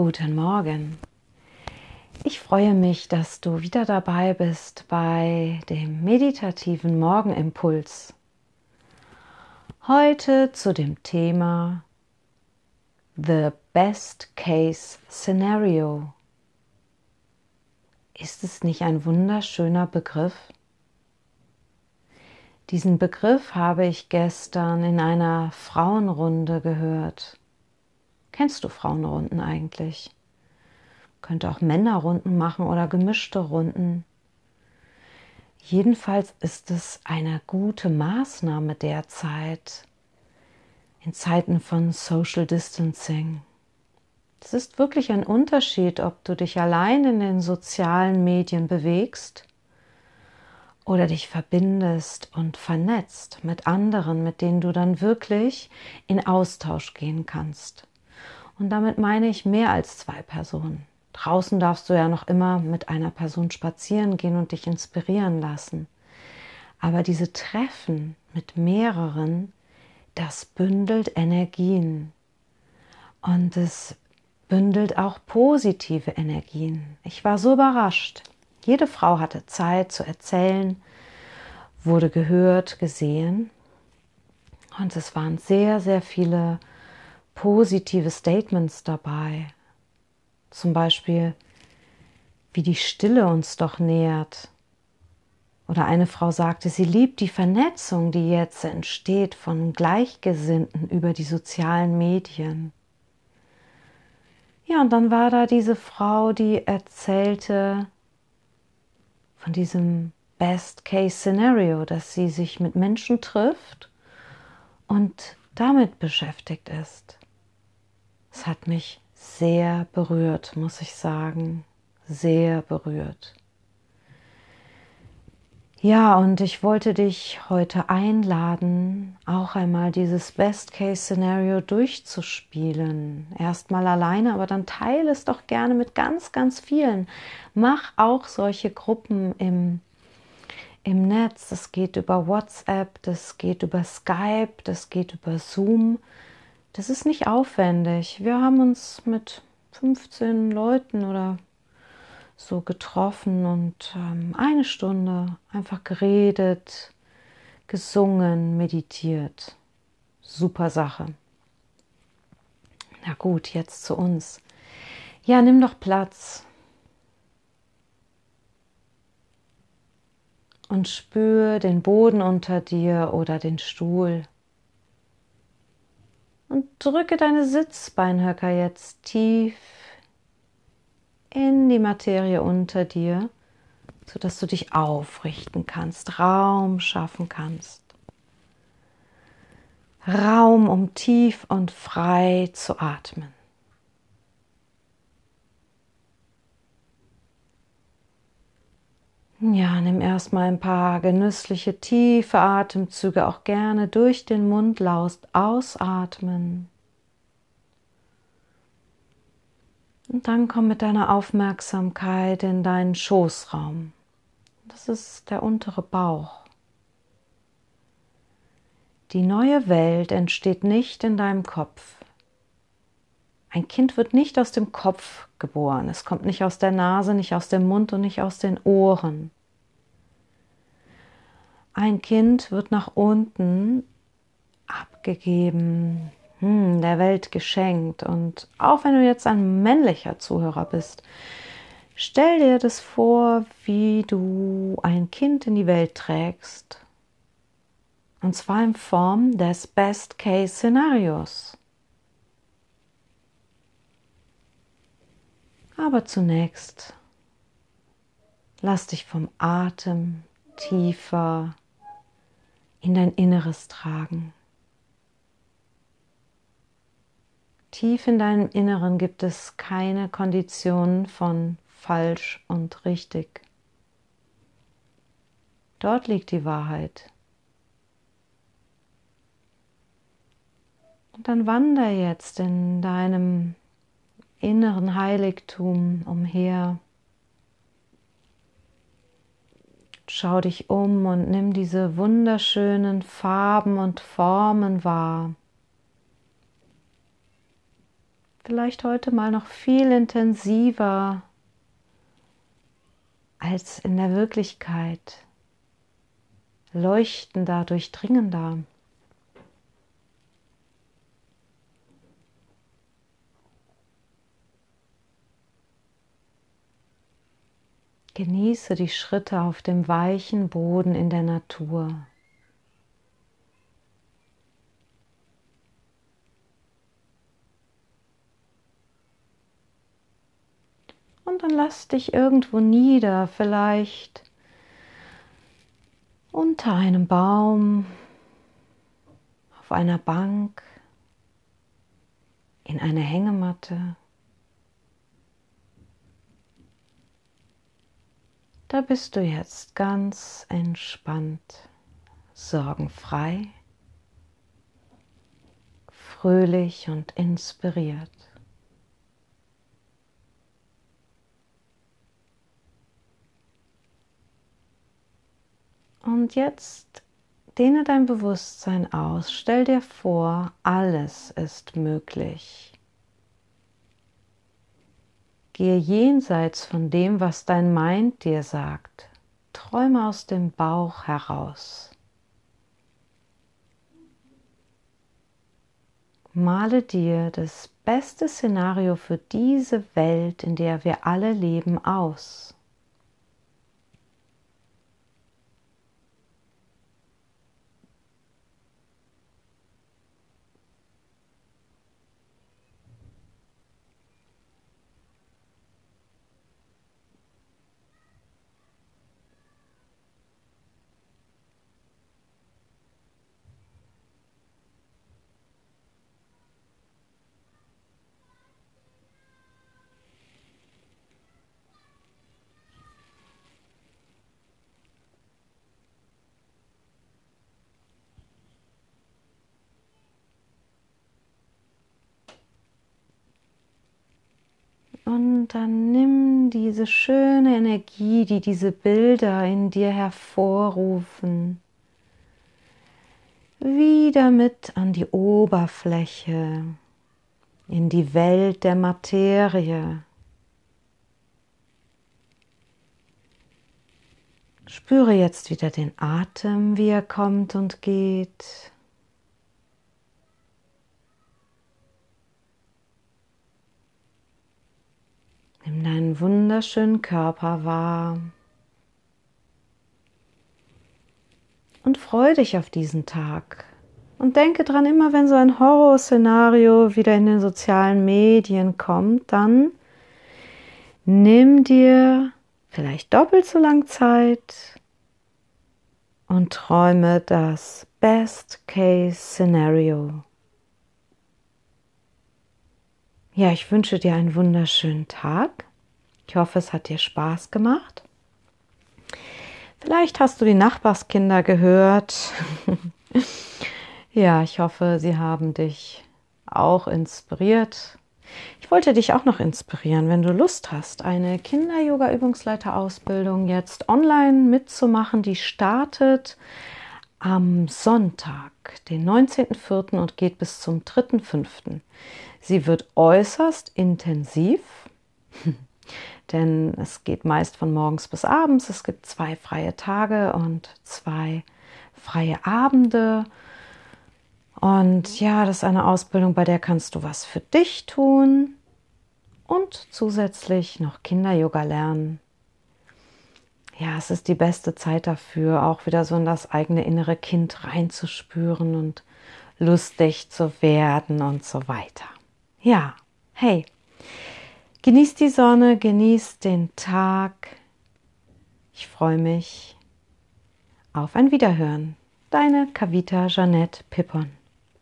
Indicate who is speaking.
Speaker 1: Guten Morgen. Ich freue mich, dass du wieder dabei bist bei dem meditativen Morgenimpuls. Heute zu dem Thema The Best Case Scenario. Ist es nicht ein wunderschöner Begriff? Diesen Begriff habe ich gestern in einer Frauenrunde gehört. Kennst du Frauenrunden eigentlich? Könnte auch Männerrunden machen oder gemischte Runden. Jedenfalls ist es eine gute Maßnahme derzeit in Zeiten von Social Distancing. Es ist wirklich ein Unterschied, ob du dich allein in den sozialen Medien bewegst oder dich verbindest und vernetzt mit anderen, mit denen du dann wirklich in Austausch gehen kannst. Und damit meine ich mehr als zwei Personen. Draußen darfst du ja noch immer mit einer Person spazieren gehen und dich inspirieren lassen. Aber diese Treffen mit mehreren, das bündelt Energien. Und es bündelt auch positive Energien. Ich war so überrascht. Jede Frau hatte Zeit zu erzählen, wurde gehört, gesehen. Und es waren sehr, sehr viele positive Statements dabei. Zum Beispiel, wie die Stille uns doch nähert. Oder eine Frau sagte, sie liebt die Vernetzung, die jetzt entsteht von Gleichgesinnten über die sozialen Medien. Ja, und dann war da diese Frau, die erzählte, von diesem Best-Case-Szenario, dass sie sich mit Menschen trifft und damit beschäftigt ist. Es hat mich sehr berührt, muss ich sagen, sehr berührt. Ja, und ich wollte dich heute einladen, auch einmal dieses Best-Case-Szenario durchzuspielen. Erstmal alleine, aber dann teile es doch gerne mit ganz, ganz vielen. Mach auch solche Gruppen im, im Netz. Das geht über WhatsApp, das geht über Skype, das geht über Zoom. Das ist nicht aufwendig. Wir haben uns mit 15 Leuten oder so getroffen und ähm, eine Stunde einfach geredet, gesungen, meditiert. Super Sache. Na gut, jetzt zu uns. Ja, nimm doch Platz. Und spür den Boden unter dir oder den Stuhl. Und drücke deine Sitzbeinhöcker jetzt tief in die Materie unter dir, sodass du dich aufrichten kannst, Raum schaffen kannst. Raum, um tief und frei zu atmen. Ja, nimm erstmal ein paar genüssliche, tiefe Atemzüge, auch gerne durch den Mund laust ausatmen. Und dann komm mit deiner Aufmerksamkeit in deinen Schoßraum. Das ist der untere Bauch. Die neue Welt entsteht nicht in deinem Kopf. Ein Kind wird nicht aus dem Kopf geboren. Es kommt nicht aus der Nase, nicht aus dem Mund und nicht aus den Ohren. Ein Kind wird nach unten abgegeben, hm, der Welt geschenkt. Und auch wenn du jetzt ein männlicher Zuhörer bist, stell dir das vor, wie du ein Kind in die Welt trägst. Und zwar in Form des Best-Case-Szenarios. Aber zunächst lass dich vom Atem tiefer in dein Inneres tragen. Tief in deinem Inneren gibt es keine Konditionen von falsch und richtig. Dort liegt die Wahrheit. Und dann wander jetzt in deinem inneren Heiligtum umher. Schau dich um und nimm diese wunderschönen Farben und Formen wahr. Vielleicht heute mal noch viel intensiver als in der Wirklichkeit, leuchtender, durchdringender. Genieße die Schritte auf dem weichen Boden in der Natur. Und dann lass dich irgendwo nieder, vielleicht unter einem Baum, auf einer Bank, in eine Hängematte. Da bist du jetzt ganz entspannt, sorgenfrei, fröhlich und inspiriert. Und jetzt dehne dein Bewusstsein aus. Stell dir vor, alles ist möglich. Gehe jenseits von dem, was dein Mind dir sagt. Träume aus dem Bauch heraus. Male dir das beste Szenario für diese Welt, in der wir alle leben, aus. Und dann nimm diese schöne Energie, die diese Bilder in dir hervorrufen, wieder mit an die Oberfläche, in die Welt der Materie. Spüre jetzt wieder den Atem, wie er kommt und geht. Nimm deinen wunderschönen Körper wahr. Und freue dich auf diesen Tag. Und denke dran, immer wenn so ein Horrorszenario wieder in den sozialen Medien kommt, dann nimm dir vielleicht doppelt so lang Zeit und träume das Best Case Scenario. Ja, ich wünsche dir einen wunderschönen Tag. Ich hoffe, es hat dir Spaß gemacht. Vielleicht hast du die Nachbarskinder gehört. ja, ich hoffe, sie haben dich auch inspiriert. Ich wollte dich auch noch inspirieren, wenn du Lust hast, eine Kinder-Yoga-Übungsleiter-Ausbildung jetzt online mitzumachen. Die startet am Sonntag, den 19.04. und geht bis zum 3.05. Sie wird äußerst intensiv, denn es geht meist von morgens bis abends. Es gibt zwei freie Tage und zwei freie Abende. Und ja, das ist eine Ausbildung, bei der kannst du was für dich tun und zusätzlich noch Kinder-Yoga lernen. Ja, es ist die beste Zeit dafür, auch wieder so in das eigene innere Kind reinzuspüren und lustig zu werden und so weiter. Ja, hey, genießt die Sonne, genießt den Tag. Ich freue mich auf ein Wiederhören. Deine Kavita Jeanette Pippon.